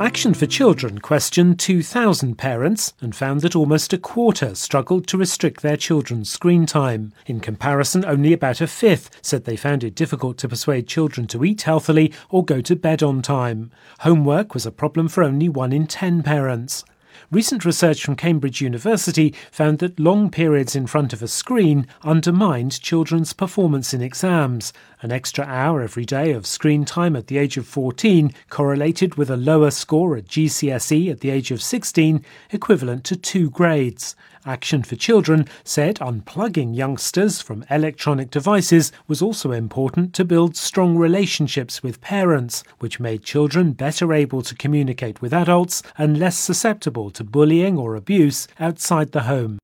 Action for Children questioned 2,000 parents and found that almost a quarter struggled to restrict their children's screen time. In comparison, only about a fifth said they found it difficult to persuade children to eat healthily or go to bed on time. Homework was a problem for only one in 10 parents. Recent research from Cambridge University found that long periods in front of a screen undermined children's performance in exams. An extra hour every day of screen time at the age of 14 correlated with a lower score at GCSE at the age of 16, equivalent to two grades. Action for Children said unplugging youngsters from electronic devices was also important to build strong relationships with parents, which made children better able to communicate with adults and less susceptible to bullying or abuse outside the home.